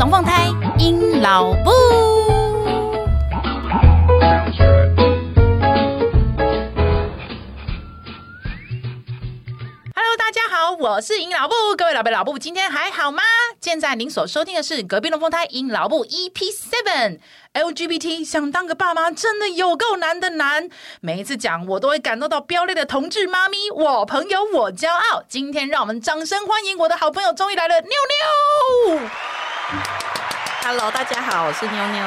龙凤胎，阴老布。Hello，大家好，我是阴老布，各位老伯老布，今天还好吗？现在您所收听的是隔壁龙凤胎，阴老布 EP Seven。LGBT 想当个爸妈真的有够难的难，每一次讲我都会感动到飙泪的同志妈咪，我朋友我骄傲。今天让我们掌声欢迎我的好朋友终于来了，妞妞。Hello，大家好，我是妞妞。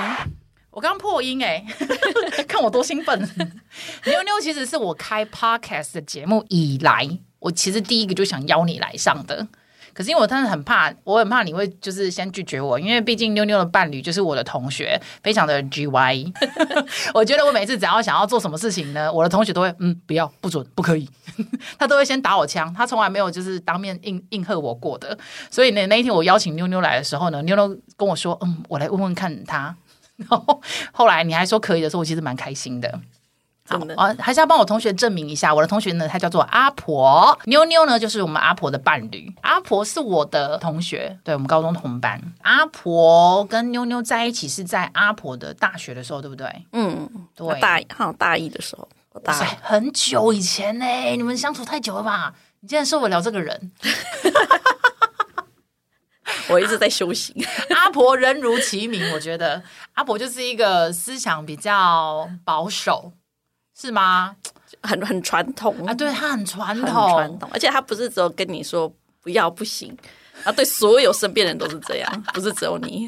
我刚破音哎，看我多兴奋。妞妞其实是我开 Podcast 的节目以来，我其实第一个就想邀你来上的。可是因为我真的很怕，我很怕你会就是先拒绝我，因为毕竟妞妞的伴侣就是我的同学，非常的 GY。我觉得我每次只要想要做什么事情呢，我的同学都会嗯，不要，不准，不可以，他都会先打我枪，他从来没有就是当面应应和我过的。所以呢，那一天我邀请妞妞来的时候呢，妞妞跟我说嗯，我来问问看他。然后后来你还说可以的时候，我其实蛮开心的。好啊，还是要帮我同学证明一下。我的同学呢，他叫做阿婆，妞妞呢就是我们阿婆的伴侣。阿婆是我的同学，对，我们高中同班。阿婆跟妞妞在一起是在阿婆的大学的时候，对不对？嗯，对，大好像大一的时候，大一很久以前呢。你们相处太久了吧？你竟然受得了这个人？我一直在修行。阿婆人如其名，我觉得阿婆就是一个思想比较保守。是吗？很很传统啊，对，他很传统，传统，而且他不是只有跟你说不要不行，啊，对所有身边人都是这样，不是只有你。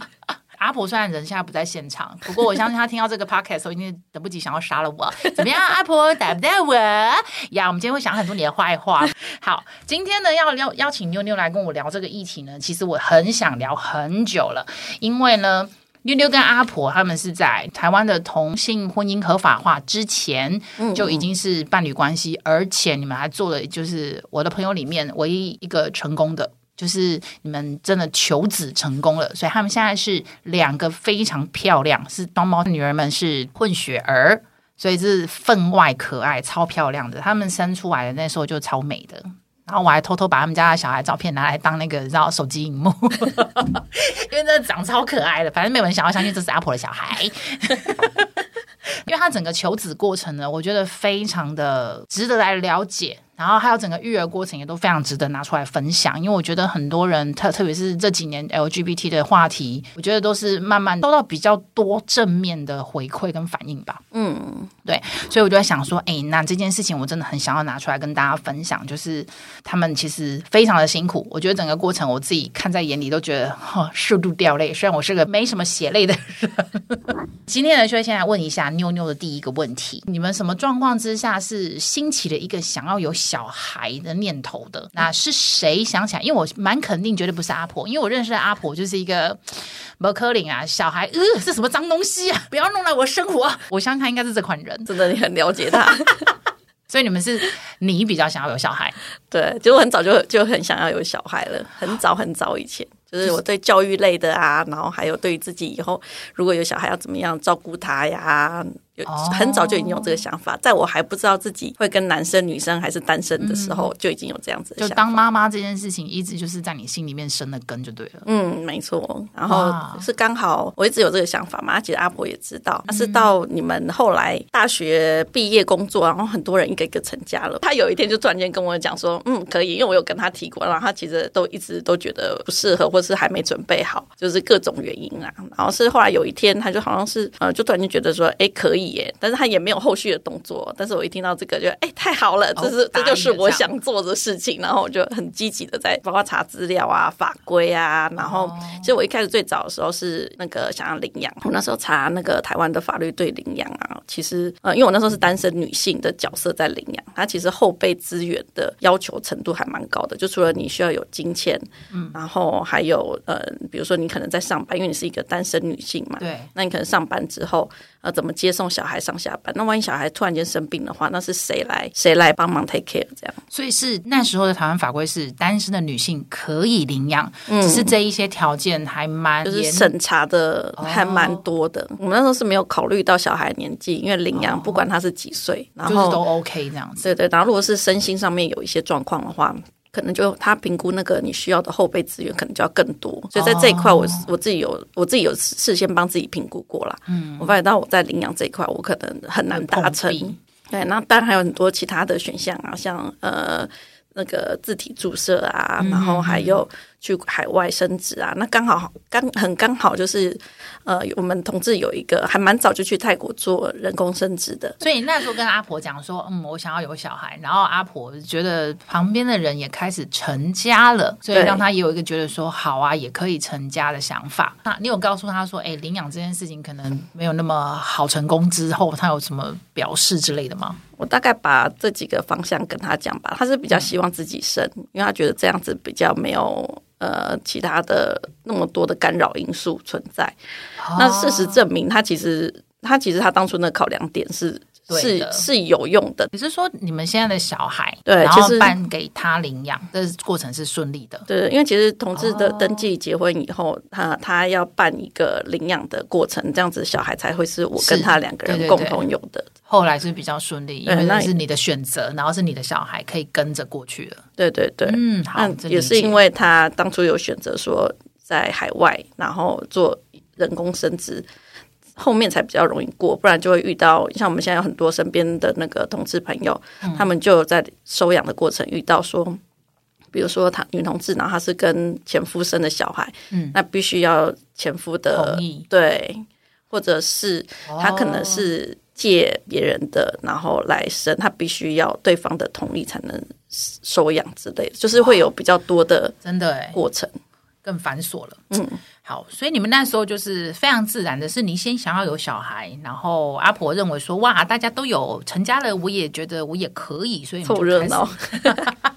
阿婆虽然人现在不在现场，不过我相信他听到这个 podcast 的时候，一定等不及想要杀了我。怎么样，阿婆带不带我呀？我们今天会想很多你的坏话。好，今天呢要邀邀请妞妞来跟我聊这个议题呢，其实我很想聊很久了，因为呢。妞妞跟阿婆他们是在台湾的同性婚姻合法化之前就已经是伴侣关系，而且你们还做了，就是我的朋友里面唯一一个成功的，就是你们真的求子成功了，所以他们现在是两个非常漂亮，是双胞女儿们是混血儿，所以是分外可爱、超漂亮的。他们生出来的那时候就超美的。然后我还偷偷把他们家的小孩照片拿来当那个你知道手机荧幕，因为真的长超可爱的，反正没有人想要相信这是阿婆的小孩。因为他整个求子过程呢，我觉得非常的值得来了解。然后还有整个育儿过程也都非常值得拿出来分享，因为我觉得很多人特特别是这几年 LGBT 的话题，我觉得都是慢慢收到比较多正面的回馈跟反应吧。嗯，对，所以我就在想说，哎，那这件事情我真的很想要拿出来跟大家分享，就是他们其实非常的辛苦，我觉得整个过程我自己看在眼里都觉得哈，数度掉泪。虽然我是个 没什么血泪的人，今天呢，就先来问一下妞妞的第一个问题：你们什么状况之下是兴起了一个想要有小孩的念头的，那是谁想起来？因为我蛮肯定，绝对不是阿婆，因为我认识的阿婆就是一个 不可能啊，小孩呃是什么脏东西啊，不要弄来我生活。我相信他应该是这款人，真的你很了解他，所以你们是你比较想要有小孩，对，就我很早就就很想要有小孩了，很早很早以前，就是我对教育类的啊，然后还有对于自己以后如果有小孩要怎么样照顾他呀。有很早就已经有这个想法，oh. 在我还不知道自己会跟男生、女生还是单身的时候，就已经有这样子。就当妈妈这件事情，一直就是在你心里面生了根，就对了。嗯，没错。然后是刚好我一直有这个想法嘛，其实阿婆也知道。但是到你们后来大学毕业工作，然后很多人一个一个成家了，他有一天就突然间跟我讲说：“嗯，可以。”因为我有跟他提过，然后他其实都一直都觉得不适合，或是还没准备好，就是各种原因啊。然后是后来有一天，他就好像是呃，就突然间觉得说：“哎，可以耶。”但是他也没有后续的动作，但是我一听到这个就，就哎太好了，这是、哦、这就是我想做的事情，然后我就很积极的在包括查资料啊、法规啊，然后、哦、其实我一开始最早的时候是那个想要领养，我那时候查那个台湾的法律对领养啊，其实呃，因为我那时候是单身女性的角色在领养，它其实后备资源的要求程度还蛮高的，就除了你需要有金钱，嗯，然后还有呃，比如说你可能在上班，因为你是一个单身女性嘛，对，那你可能上班之后。呃，怎么接送小孩上下班？那万一小孩突然间生病的话，那是谁来谁来帮忙 take care 这样？所以是那时候的台湾法规是单身的女性可以领养，嗯、只是这一些条件还蛮就是审查的还蛮多的。哦、我们那时候是没有考虑到小孩年纪，因为领养不管他是几岁，哦、然后就是都 OK 这样子。对对，然后如果是身心上面有一些状况的话。可能就他评估那个你需要的后备资源，可能就要更多。所以在这一块，我我自己有我自己有事先帮自己评估过了。嗯，我发现到我在领养这一块，我可能很难达成。对，那当然还有很多其他的选项啊，像呃。那个自体注射啊，然后还有去海外生殖啊，那刚好刚很刚好就是，呃，我们同志有一个还蛮早就去泰国做人工生殖的，所以那时候跟阿婆讲说，嗯，我想要有小孩，然后阿婆觉得旁边的人也开始成家了，所以让他也有一个觉得说好啊，也可以成家的想法。那你有告诉他说，哎，领养这件事情可能没有那么好成功之后，他有什么表示之类的吗？我大概把这几个方向跟他讲吧，他是比较希望自己生，嗯、因为他觉得这样子比较没有呃其他的那么多的干扰因素存在。哦、那事实证明，他其实他其实他当初的考量点是。是是有用的。你是说你们现在的小孩，对，然后办给他领养，这过程是顺利的。对，因为其实同志的登记结婚以后，他他要办一个领养的过程，这样子小孩才会是我跟他两个人共同有的。后来是比较顺利，因为那是你的选择，然后是你的小孩可以跟着过去了。对对对，嗯，好，也是因为他当初有选择说在海外，然后做人工生殖。后面才比较容易过，不然就会遇到像我们现在有很多身边的那个同志朋友，嗯、他们就在收养的过程遇到说，比如说他女同志，然后他是跟前夫生的小孩，嗯，那必须要前夫的同意，对，或者是他可能是借别人的，然后来生，他必须要对方的同意才能收养之类的，就是会有比较多的真的过程。更繁琐了，嗯，好，所以你们那时候就是非常自然的，是你先想要有小孩，然后阿婆认为说，哇，大家都有成家了，我也觉得我也可以，所以凑热闹，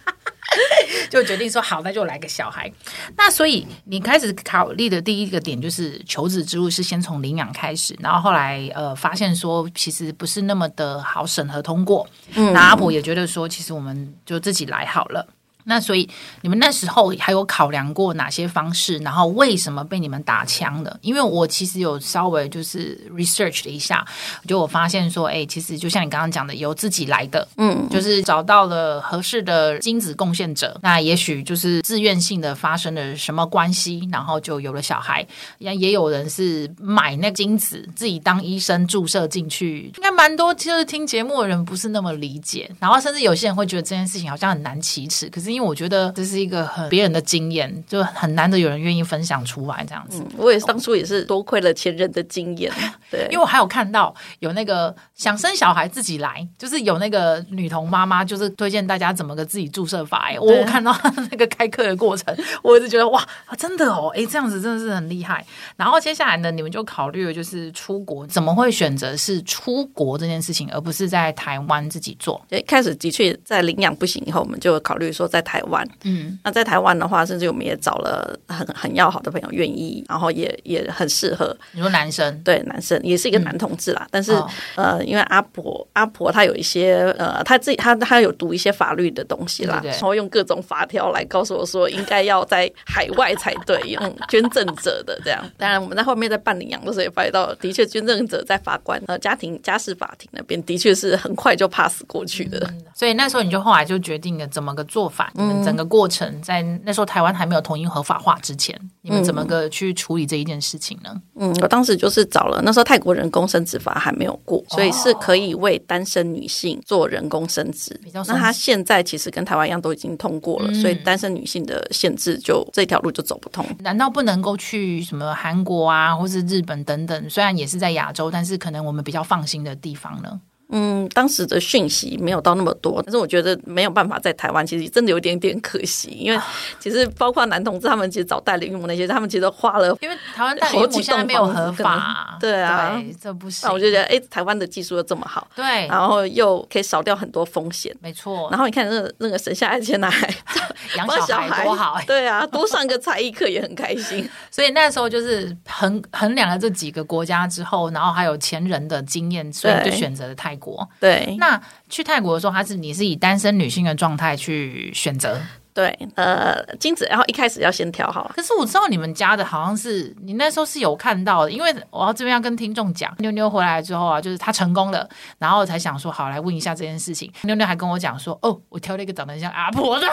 就决定说好，那就来个小孩。那所以你开始考虑的第一个点就是求子之路是先从领养开始，然后后来呃发现说其实不是那么的好审核通过，嗯，那阿婆也觉得说其实我们就自己来好了。那所以你们那时候还有考量过哪些方式？然后为什么被你们打枪的？因为我其实有稍微就是 research 了一下，就我发现说，哎，其实就像你刚刚讲的，由自己来的，嗯，就是找到了合适的精子贡献者，那也许就是自愿性的发生了什么关系，然后就有了小孩。也也有人是买那个精子自己当医生注射进去，应该蛮多。就是听节目的人不是那么理解，然后甚至有些人会觉得这件事情好像很难启齿，可是因为因为我觉得这是一个很别人的经验，就很难得有人愿意分享出来这样子。嗯，我也当初也是多亏了前人的经验，对，因为我还有看到有那个想生小孩自己来，就是有那个女童妈妈，就是推荐大家怎么个自己注射法。哎，我看到 那个开课的过程，我一直觉得哇，真的哦，哎，这样子真的是很厉害。然后接下来呢，你们就考虑了就是出国，怎么会选择是出国这件事情，而不是在台湾自己做？对，开始的确在领养不行以后，我们就考虑说在。台湾，嗯，那在台湾的话，甚至我们也找了很很要好的朋友，愿意，然后也也很适合。你说男生，对，男生也是一个男同志啦，嗯、但是、哦、呃，因为阿婆阿婆她有一些呃，她自己她她有读一些法律的东西啦，对对对，然后用各种法条来告诉我说，应该要在海外才对，用 捐赠者的这样。当然，我们在后面在办领养的时候也发现到，的确捐赠者在法官呃家庭家事法庭那边的确是很快就 pass 过去的、嗯。所以那时候你就后来就决定了怎么个做法。你们整个过程在那时候台湾还没有同意合法化之前，你们怎么个去处理这一件事情呢？嗯，我当时就是找了那时候泰国人工生殖法还没有过，所以是可以为单身女性做人工生殖。那他现在其实跟台湾一样都已经通过了，所以单身女性的限制就这条路就走不通。难道不能够去什么韩国啊，或是日本等等？虽然也是在亚洲，但是可能我们比较放心的地方呢？嗯，当时的讯息没有到那么多，但是我觉得没有办法在台湾，其实真的有点点可惜，因为其实包括男同志他们其实找代理孕母那些，他们其实花了，因为台湾代理孕母现在没有合法，对啊。对，这不行。那我就觉得，哎，台湾的技术又这么好，对，然后又可以少掉很多风险，没错。然后你看那个那个省下来的钱拿来 养小孩多好，对啊，多上个才艺课也很开心。所以那时候就是衡衡量了这几个国家之后，然后还有前人的经验，所以就选择了泰国。对。那去泰国的时候，他是你是以单身女性的状态去选择？对，呃，精子，然后一开始要先挑好。可是我知道你们家的好像是你那时候是有看到的，因为我要这边要跟听众讲，妞妞回来之后啊，就是她成功了，然后才想说好来问一下这件事情。妞妞还跟我讲说，哦，我挑了一个长得像阿婆的。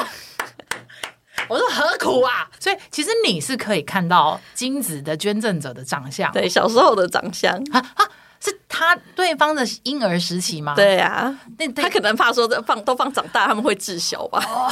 我说何苦啊？所以其实你是可以看到精子的捐赠者的长相，对，小时候的长相啊啊。是他对方的婴儿时期吗？对啊，那他可能怕说这放都放长大，他们会滞销吧？哦，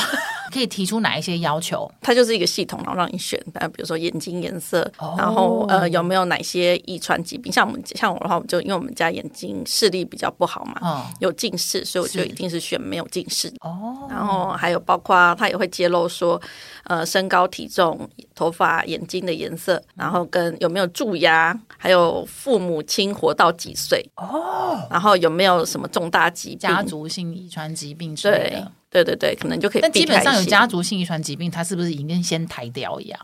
可以提出哪一些要求？它就是一个系统，然后让你选，比如说眼睛颜色，哦、然后呃有没有哪些遗传疾病？像我们像我的话，我们就因为我们家眼睛视力比较不好嘛，哦、有近视，所以我就一定是选没有近视哦。然后还有包括他也会揭露说，呃身高体重、头发、眼睛的颜色，然后跟有没有蛀牙，还有父母亲活到几岁哦，然后有没有什么重大疾病、家族性遗传疾病之类的？对对对，可能就可以。但基本上有家族性遗传疾病，他是不是已经先抬掉一样？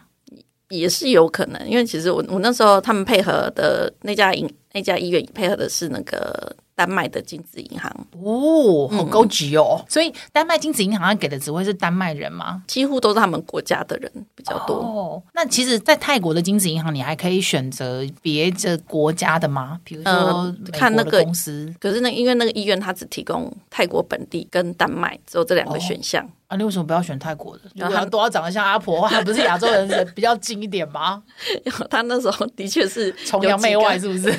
也是有可能，因为其实我我那时候他们配合的那家医那家医院配合的是那个。丹麦的精子银行哦，好高级哦！嗯、所以丹麦精子银行他给的只会是丹麦人吗？几乎都是他们国家的人比较多。哦，那其实，在泰国的精子银行，你还可以选择别的国家的吗？比如说看那个公司。可是那因为那个医院，它只提供泰国本地跟丹麦，只有这两个选项。哦、啊，你为什么不要选泰国的？如果都要长得像阿婆，还不是亚洲人 比较近一点吗？他那时候的确是崇洋媚外，是不是？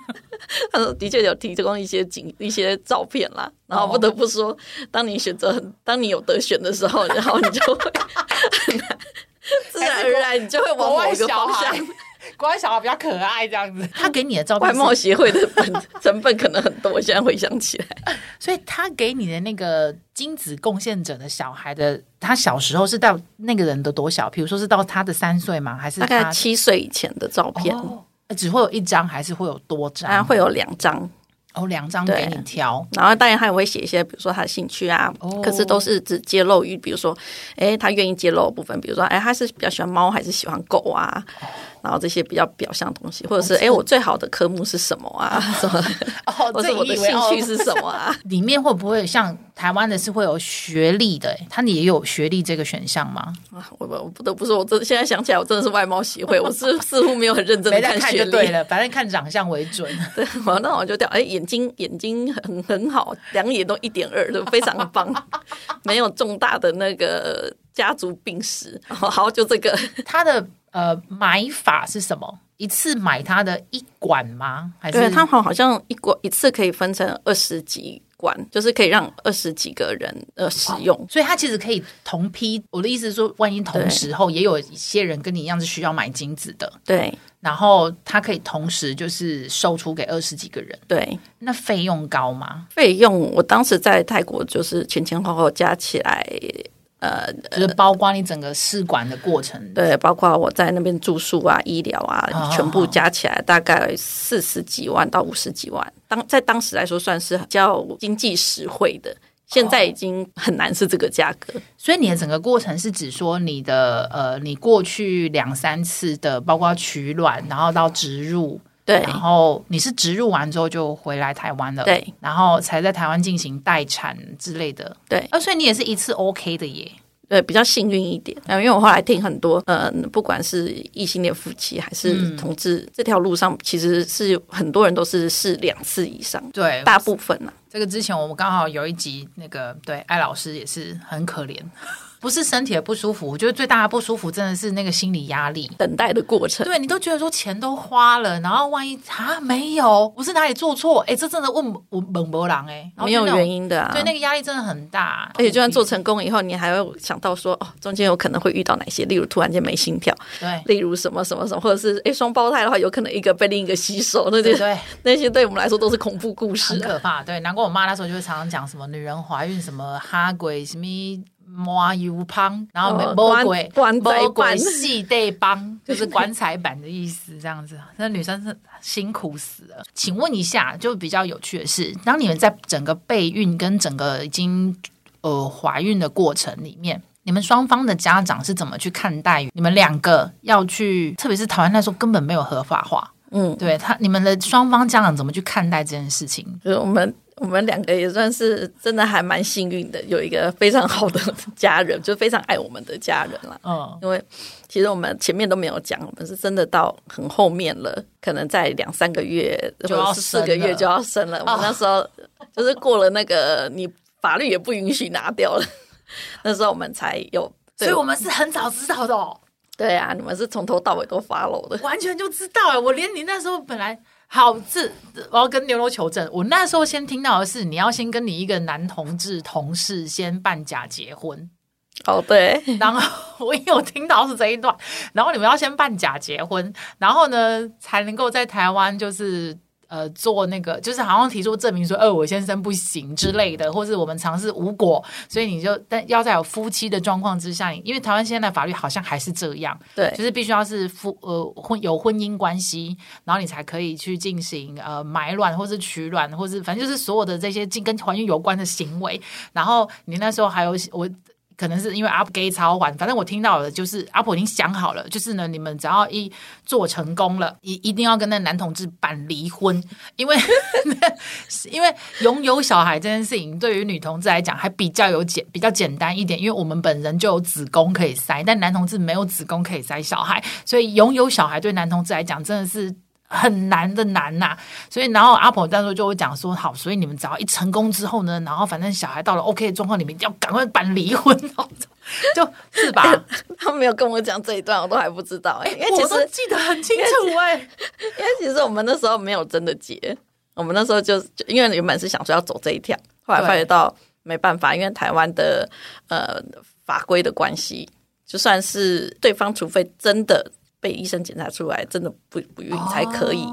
他说：“的确有提供一些景、一些照片啦，然后不得不说，当你选择很，当你有得选的时候，然后你就会 自然而然，你就会往某一个方向。国外小孩比较可爱，这样子。他给你的照片，外貌协会的本成分可能很多。我现在回想起来，所以他给你的那个精子贡献者的小孩的，他小时候是到那个人的多小？比如说是到他的三岁吗？还是大概七岁以前的照片？”哦只会有一张，还是会有多张？啊，会有两张哦，两张给你挑。然后当然他也会写一些，比如说他的兴趣啊，哦、可是都是只揭露于，比如说，哎，他愿意揭露的部分，比如说，哎，他是比较喜欢猫还是喜欢狗啊？哦然后这些比较表象的东西，或者是哎，我最好的科目是什么啊？什么？哦，或者我的兴趣是什么啊？里面会不会像台湾的是会有学历的？他也有学历这个选项吗？啊，我我不得不说，我真现在想起来，我真的是外貌协会，我是似乎没有很认真的看学历。对了，反正看长相为准。对，我那我就掉，哎，眼睛眼睛很很好，两眼都一点二，都非常的棒，没有重大的那个家族病史。好，就这个他的。呃，买法是什么？一次买它的一管吗？还是对，它好好像一管一次可以分成二十几管，就是可以让二十几个人呃使用，所以它其实可以同批。我的意思是说，万一同时候也有一些人跟你一样是需要买金子的，对，然后它可以同时就是售出给二十几个人，对。那费用高吗？费用我当时在泰国就是前前后后加起来。呃，就是包括你整个试管的过程，对，包括我在那边住宿啊、医疗啊，哦、全部加起来大概四十几万到五十几万。当在当时来说，算是比较经济实惠的。现在已经很难是这个价格。哦、所以你的整个过程是指说你的呃，你过去两三次的，包括取卵，然后到植入。对，然后你是植入完之后就回来台湾了，对，然后才在台湾进行待产之类的，对，啊，所以你也是一次 OK 的耶，对，比较幸运一点。因为我后来听很多，嗯、呃，不管是异性恋夫妻还是同志，嗯、这条路上其实是很多人都是试两次以上，对，大部分呢、啊。这个之前我们刚好有一集，那个对艾老师也是很可怜。不是身体的不舒服，我觉得最大的不舒服真的是那个心理压力，等待的过程。对，你都觉得说钱都花了，然后万一啊没有，我是哪里做错？哎，这真的问我猛博狼哎，没有原因的啊。对，那个压力真的很大，而且就算做成功以后，你还会想到说哦，中间有可能会遇到哪些，例如突然间没心跳，对，例如什么什么什么，或者是哎双胞胎的话，有可能一个被另一个吸收，那些对 那些对我们来说都是恐怖故事，很可怕。对，难怪我妈那时候就会常常讲什么女人怀孕什么哈鬼什么。摸油胖，然后魔鬼魔鬼系对帮，就是棺材板的意思，这样子。那女生是辛苦死了。请问一下，就比较有趣的是，当你们在整个备孕跟整个已经呃怀孕的过程里面，你们双方的家长是怎么去看待你们两个要去？特别是台湾那时候根本没有合法化，嗯，对他，你们的双方家长怎么去看待这件事情？就是我们。我们两个也算是真的还蛮幸运的，有一个非常好的家人，就非常爱我们的家人了。嗯，因为其实我们前面都没有讲，我们是真的到很后面了，可能在两三个月或者是四个月就要生了。我们那时候就是过了那个，你法律也不允许拿掉了。那时候我们才有所以我们是很早知道的哦。对啊，你们是从头到尾都 follow 的，完全就知道哎！我连你那时候本来好这，我要跟牛牛求证。我那时候先听到的是，你要先跟你一个男同志同事先办假结婚。哦，对。然后我有听到是这一段，然后你们要先办假结婚，然后呢才能够在台湾就是。呃，做那个就是好像提出证明说，呃，我先生不行之类的，或是我们尝试无果，所以你就但要在有夫妻的状况之下，因为台湾现在的法律好像还是这样，对，就是必须要是夫呃婚有婚姻关系，然后你才可以去进行呃买卵或是取卵，或是反正就是所有的这些跟怀孕有关的行为，然后你那时候还有我。可能是因为阿婆给超还，反正我听到的就是阿婆已经想好了，就是呢，你们只要一做成功了，一一定要跟那男同志办离婚，因为 因为拥有小孩这件事情对于女同志来讲还比较有简比较简单一点，因为我们本人就有子宫可以塞，但男同志没有子宫可以塞小孩，所以拥有小孩对男同志来讲真的是。很难的难呐、啊，所以然后阿婆那时候就会讲说好，所以你们只要一成功之后呢，然后反正小孩到了 OK 的状况，你们一定要赶快办离婚，就是吧？他没有跟我讲这一段，我都还不知道哎、欸，因为其实我记得很清楚哎、欸，因为其实我们那时候没有真的结，我们那时候就就因为原本是想说要走这一条，后来发觉到没办法，因为台湾的呃法规的关系，就算是对方，除非真的。被医生检查出来，真的不不孕才可以，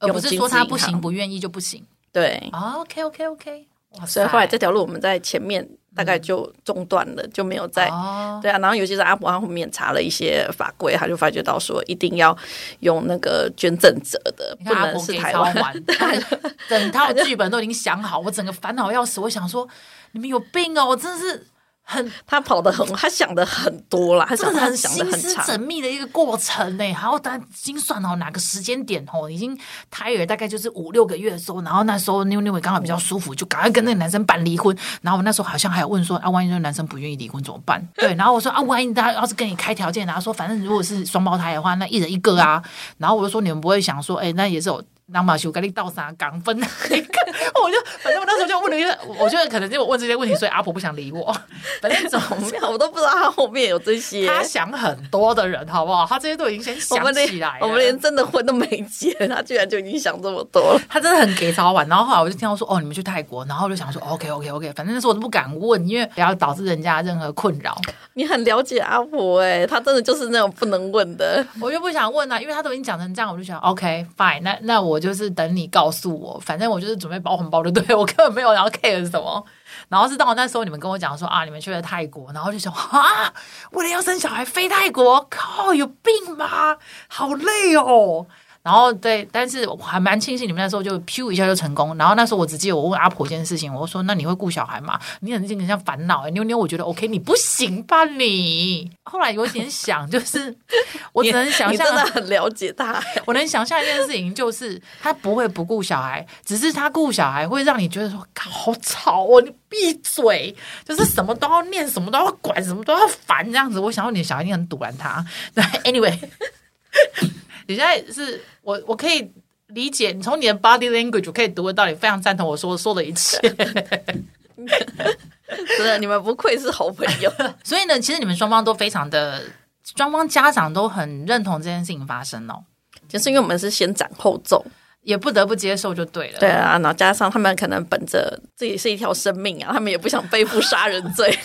而不是说他不行，不愿意就不行。对，OK OK OK，所以后来这条路我们在前面大概就中断了，就没有再对啊。然后尤其是阿婆他后面查了一些法规，他就发觉到说一定要用那个捐赠者的，不能是台湾。整套剧本都已经想好，我整个烦恼要死。我想说，你们有病哦！我真的是。很，他跑得很，他想的很多啦，他想的很想的很心思缜密的一个过程呢。然后他精算哦哪个时间点哦，已经胎儿大概就是五六个月的时候，然后那时候妞妞也刚好比较舒服，就赶快跟那个男生办离婚。然后我那时候好像还有问说啊，万一那个男生不愿意离婚怎么办？对，然后我说啊，万一他要是跟你开条件，然后说反正如果是双胞胎的话，那一人一个啊。然后我就说你们不会想说，哎，那也是有。那马修跟你倒啥港分？我就反正我那时候就问了一个，我觉得可能就问这些问题，所以阿婆不想理我。反正怎么样，我都不知道他后面有这些。他想很多的人，好不好？他这些都已经先想起来我，我们连真的婚都没结，他居然就已经想这么多了。他真的很给早晚。然后后来我就听到说，哦，你们去泰国，然后我就想说，OK OK OK，反正那时候我都不敢问，因为不要导致人家任何困扰。你很了解阿婆哎、欸，他真的就是那种不能问的。我就不想问啊，因为他都已经讲成这样，我就想 OK fine，那那我我就是等你。告诉我，反正我就是准备包红包的，对，我根本没有要 care 什么。然后是到那时候，你们跟我讲说啊，你们去了泰国，然后就想啊，为了要生小孩飞泰国，靠，有病吧？好累哦。然后对，但是我还蛮庆幸你们那时候就咻一下就成功。然后那时候我只记得我问阿婆一件事情，我说：“那你会顾小孩吗？”你很很像烦恼哎、欸，妞妞，我觉得 OK，你不行吧你？后来有点想，就是我只能想 象，真的很了解他。我能想象一件事情，就是他不会不顾小孩，只是他顾小孩会让你觉得说好吵哦，你闭嘴，就是什么都要念，什么都要管，什么都要烦这样子。我想说你的小孩一定很堵拦他。对，Anyway。你现在是我，我可以理解你从你的 body language 我可以读得到，你非常赞同我说说的一切。真的，你们不愧是好朋友。所以呢，其实你们双方都非常的，双方家长都很认同这件事情发生哦。就是因为我们是先斩后奏，也不得不接受就对了。对啊，然后加上他们可能本着自己是一条生命啊，他们也不想背负杀人罪。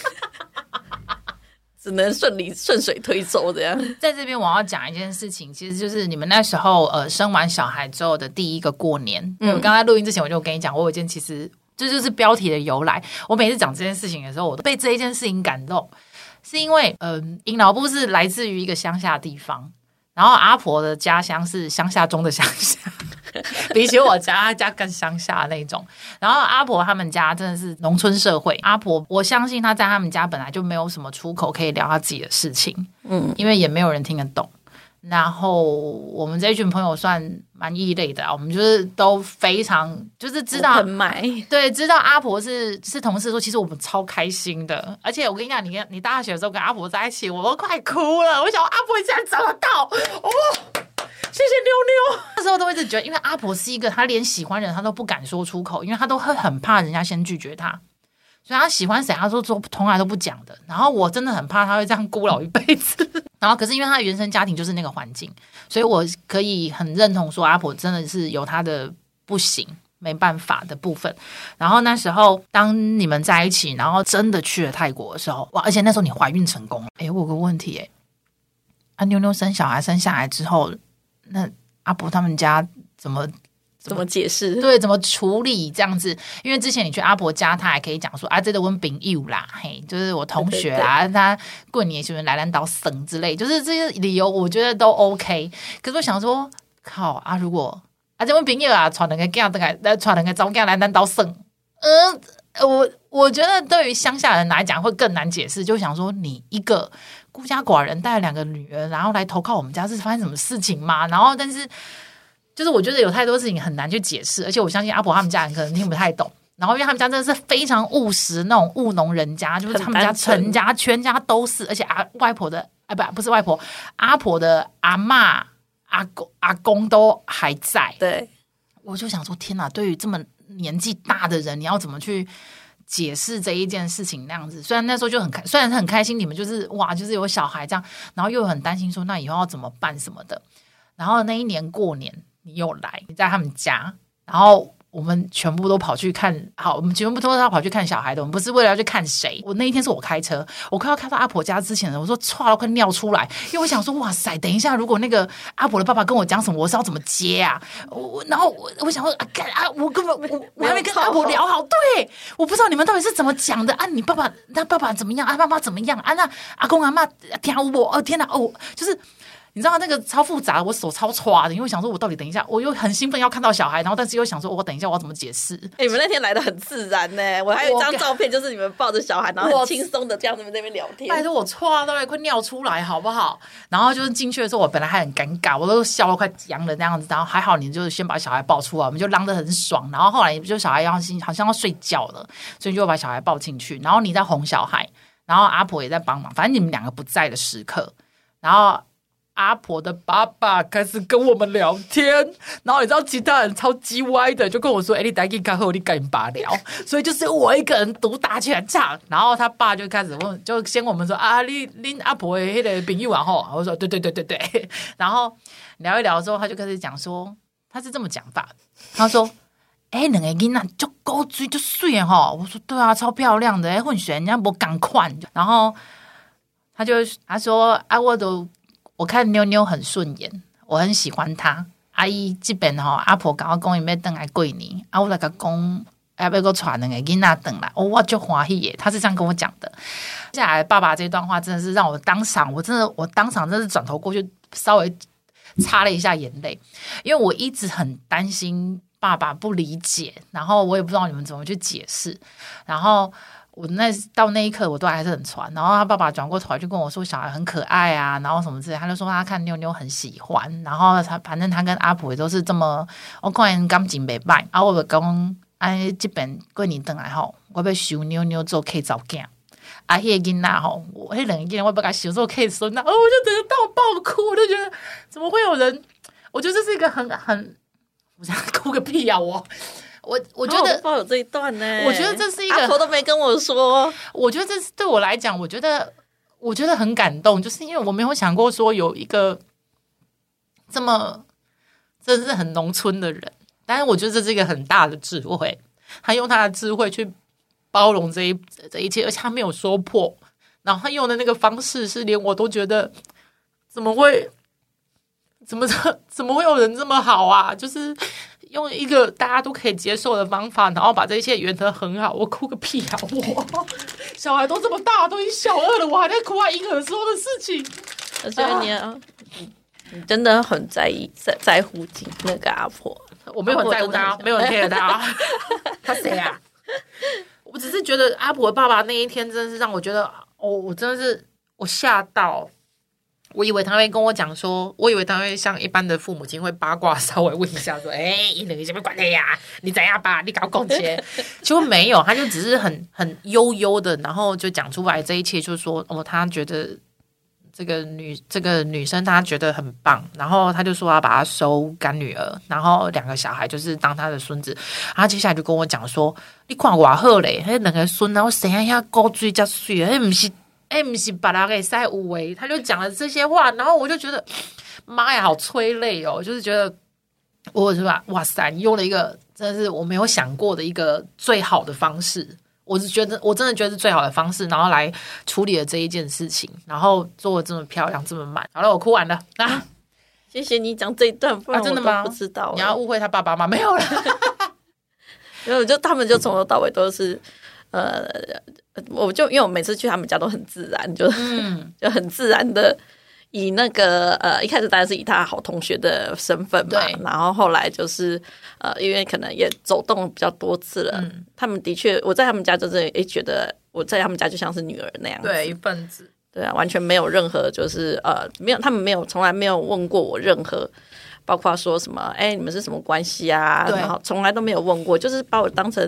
只能顺理顺水推舟这样。在这边我要讲一件事情，其实就是你们那时候呃生完小孩之后的第一个过年。嗯，我刚才录音之前我就跟你讲，我有一件其实这就是标题的由来。我每次讲这件事情的时候，我都被这一件事情感动，是因为嗯，呃，阴老部是来自于一个乡下地方。然后阿婆的家乡是乡下中的乡下，比起我家家更乡下那种。然后阿婆他们家真的是农村社会。阿婆，我相信她在他们家本来就没有什么出口可以聊她自己的事情，嗯，因为也没有人听得懂。然后我们这一群朋友算蛮异类的，我们就是都非常就是知道，对，知道阿婆是是同事，说其实我们超开心的。而且我跟你讲，你跟你大学的时候跟阿婆在一起，我都快哭了。我想阿婆竟然找得到，哦，谢谢妞妞。那时候都一直觉得，因为阿婆是一个，她连喜欢人她都不敢说出口，因为她都会很怕人家先拒绝她。所以她喜欢谁，她说说从来都不讲的。然后我真的很怕她会这样孤老一辈子。然后可是因为她的原生家庭就是那个环境，所以我可以很认同说阿婆真的是有她的不行。没办法的部分，然后那时候当你们在一起，然后真的去了泰国的时候，哇！而且那时候你怀孕成功了。诶，我有个问题，诶，啊妞妞生小孩生下来之后，那阿婆他们家怎么怎么解释？对，怎么处理这样子？因为之前你去阿婆家，他还可以讲说啊，这个温饼有啦，嘿，就是我同学啊，对对对他过年喜欢来兰岛省之类，就是这些理由，我觉得都 OK。可是我想说，靠啊，如果。啊，这位朋友啊，传两个囝来，来传两个早囝来兰岛省。嗯，我我觉得对于乡下人来讲会更难解释，就想说你一个孤家寡人带了两个女儿，然后来投靠我们家，是发生什么事情吗？然后，但是就是我觉得有太多事情很难去解释，而且我相信阿婆他们家人可能听不太懂。然后，因为他们家真的是非常务实那种务农人家，就是他们家全家全家都是，而且阿外婆的啊不不是外婆，阿婆的阿嬷。阿公阿公都还在，对，我就想说，天哪！对于这么年纪大的人，你要怎么去解释这一件事情？那样子，虽然那时候就很开，虽然很开心，你们就是哇，就是有小孩这样，然后又很担心说，那以后要怎么办什么的。然后那一年过年，你又来，你在他们家，然后。我们全部都跑去看，好，我们全部都是要跑去看小孩的。我们不是为了要去看谁。我那一天是我开车，我快要开到阿婆家之前，我说唰了，快尿出来，因为我想说，哇塞，等一下，如果那个阿婆的爸爸跟我讲什么，我是要怎么接啊？我然后我我想说啊，啊，我根本我我还没跟阿婆聊好，对，我不知道你们到底是怎么讲的啊？你爸爸那爸爸怎么样？啊，妈妈怎么样？啊，那阿公阿妈听我哦，天哪哦，就是。你知道那个超复杂，我手超抓的，因为想说，我到底等一下，我又很兴奋要看到小孩，然后但是又想说，我等一下我要怎么解释？欸，你们那天来的很自然呢，我还有一张照片，就是你们抱着小孩，然后很轻松的这样子在那边聊天。拜托我抓到快尿出来好不好？然后就是进去的时候，我本来还很尴尬，我都笑得快僵了那样子。然后还好你就是先把小孩抱出来，我们就嚷得很爽。然后后来就小孩要好像要睡觉了，所以就把小孩抱进去。然后你在哄小孩，然后阿婆也在帮忙，反正你们两个不在的时刻，然后。阿婆的爸爸开始跟我们聊天，然后你知道其他人超叽歪的，就跟我说：“哎、你赶紧开后，你赶紧爸聊。” 所以就是我一个人独打全场。然后他爸就开始问，就先我们说：“啊，你你阿婆的那个朋友啊？”后我说：“对对对对对。” 然后聊一聊之后，他就开始讲说：“他是这么讲法，他说：‘哎、两个囡仔就高追就睡哈。’我说：‘对啊，超漂亮的，哎，混血人家不赶快。’然后他就他说：‘啊，我都。’我看妞妞很顺眼，我很喜欢她。阿姨这边哈，阿婆跟我讲，要等来过年，啊，我来个讲，要不要个传那个囡仔等来，我就欢喜耶。他是这样跟我讲的。接下来爸爸这段话真的是让我当场，我真的，我当场真的是转头过去，稍微擦了一下眼泪，因为我一直很担心爸爸不理解，然后我也不知道你们怎么去解释，然后。我那到那一刻，我都还是很传。然后他爸爸转过头来就跟我说：“小孩很可爱啊，然后什么之类。”他就说他看妞妞很喜欢。然后他反正他跟阿婆也都是这么，我看感情没败。然后我讲：“哎，这边过年回来吼，我要收妞妞做客早囝。啊，那个囡仔吼，我那两个囡仔我不敢收做客孙呐。哦，我就整个到爆哭，我就觉得怎么会有人？我觉得这是一个很很，我想哭个屁啊我。”我我觉得有这一段呢，我觉得这是一个，阿婆都没跟我说。我觉得这是对我来讲，我觉得我觉得很感动，就是因为我没有想过说有一个这么真的是很农村的人，但是我觉得这是一个很大的智慧，他用他的智慧去包容这一这一切，而且他没有说破，然后他用的那个方式是连我都觉得怎么会怎么怎么会有人这么好啊？就是。用一个大家都可以接受的方法，然后把这一切圆得很好。我哭个屁啊！我小孩都这么大，都已经小二了，我还在哭啊！婴儿时候的事情。而且你、啊，你真的很在意在在乎那个阿婆。我没有很在乎他，没有人 care 他。他谁啊？我只是觉得阿婆爸爸那一天真的是让我觉得，哦，我真的是我吓到。我以为他会跟我讲说，我以为他会像一般的父母亲会八卦，稍微问一下说：“ 哎，你两个什么关系呀？你怎样吧？你搞共结？” 结果没有，他就只是很很悠悠的，然后就讲出来这一切，就是说：“哦，他觉得这个女这个女生她觉得很棒，然后她就说要把她收干女儿，然后两个小孩就是当她的孙子，然后接下来就跟我讲说，你看我好嘞，那两个孙然后生一下高追加水，哎不是哎不是把他给塞五维，他就讲了这些话，然后我就觉得 妈呀，好催泪哦，就是觉得我是吧，哇塞，你用了一个真的是我没有想过的一个最好的方式。我是觉得，我真的觉得是最好的方式，然后来处理了这一件事情，然后做的这么漂亮，这么满。好了，我哭完了。啊，谢谢你讲这一段，不然我都不知道？你要误会他爸爸吗？没有了，因为就他们就从头到尾都是，呃，我就因为我每次去他们家都很自然，就、嗯、就很自然的。以那个呃，一开始当然是以他好同学的身份嘛，然后后来就是呃，因为可能也走动比较多次了，嗯、他们的确我在他们家就是诶，觉得我在他们家就像是女儿那样子，对，一份子，对啊，完全没有任何就是呃，没有他们没有从来没有问过我任何，包括说什么哎，你们是什么关系啊？然后从来都没有问过，就是把我当成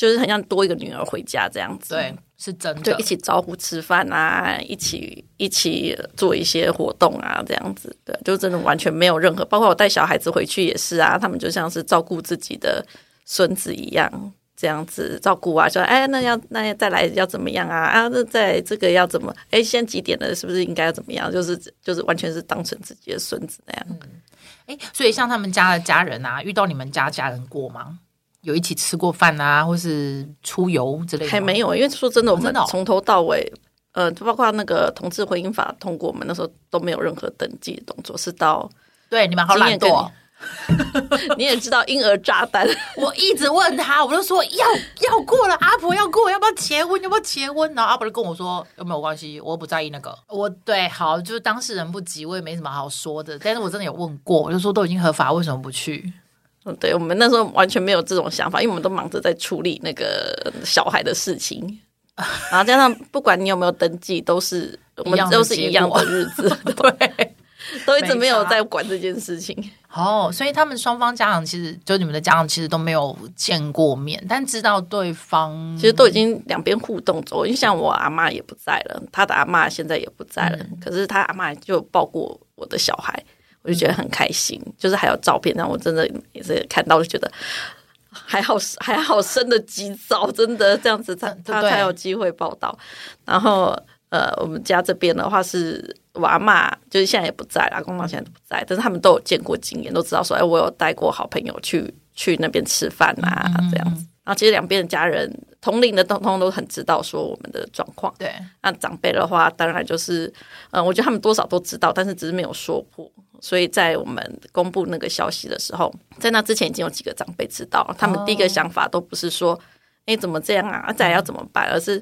就是很像多一个女儿回家这样子，对。是真的，就一起招呼吃饭啊，一起一起做一些活动啊，这样子，对，就真的完全没有任何，包括我带小孩子回去也是啊，他们就像是照顾自己的孙子一样，这样子照顾啊，说哎，那要那要再来要怎么样啊？啊，那在这个要怎么？哎，现在几点了？是不是应该要怎么样？就是就是完全是当成自己的孙子那样。哎、嗯，所以像他们家的家人啊，遇到你们家家人过吗？有一起吃过饭啊，或是出游之类的？还没有，因为说真的，我们从头到尾，呃，包括那个同志婚姻法通过，我们那时候都没有任何登记的动作，是到对你们好懒惰。你也知道婴儿炸弹，我一直问他，我就说要要过了，阿婆要过，要不要结婚？要不要结婚？然后阿婆就跟我说有没有关系，我不在意那个。我对好，就是当事人不急，我也没什么好说的。但是我真的有问过，我就说都已经合法，为什么不去？嗯，对，我们那时候完全没有这种想法，因为我们都忙着在处理那个小孩的事情，然后加上不管你有没有登记，都是我们都是一样的日子，对，都一直没有在管这件事情。哦，所以他们双方家长其实就你们的家长其实都没有见过面，但知道对方其实都已经两边互动走。因为像我阿妈也不在了，他的阿妈现在也不在了，嗯、可是他阿妈就抱过我的小孩。我就觉得很开心，就是还有照片，让我真的也是看到，就觉得还好，还好生的及早，真的这样子才他才有机会报道。然后呃，我们家这边的话是娃嘛，就是现在也不在啦，公妈现在都不在，但是他们都有见过经验，都知道说，哎，我有带过好朋友去去那边吃饭啊，这样子。然后其实两边的家人同龄的，通通都很知道说我们的状况。对，那长辈的话，当然就是，嗯、呃，我觉得他们多少都知道，但是只是没有说破。所以在我们公布那个消息的时候，在那之前已经有几个长辈知道，他们第一个想法都不是说，哎、oh. 怎么这样啊，再要怎么办，而是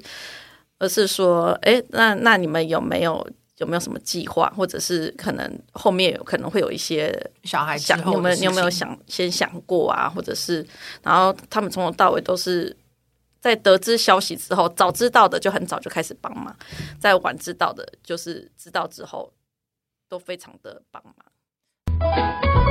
而是说，哎，那那你们有没有有没有什么计划，或者是可能后面有可能会有一些小孩想，你有没有你有没有想先想过啊，或者是，然后他们从头到尾都是在得知消息之后，早知道的就很早就开始帮忙，在晚知道的就是知道之后。都非常的帮忙。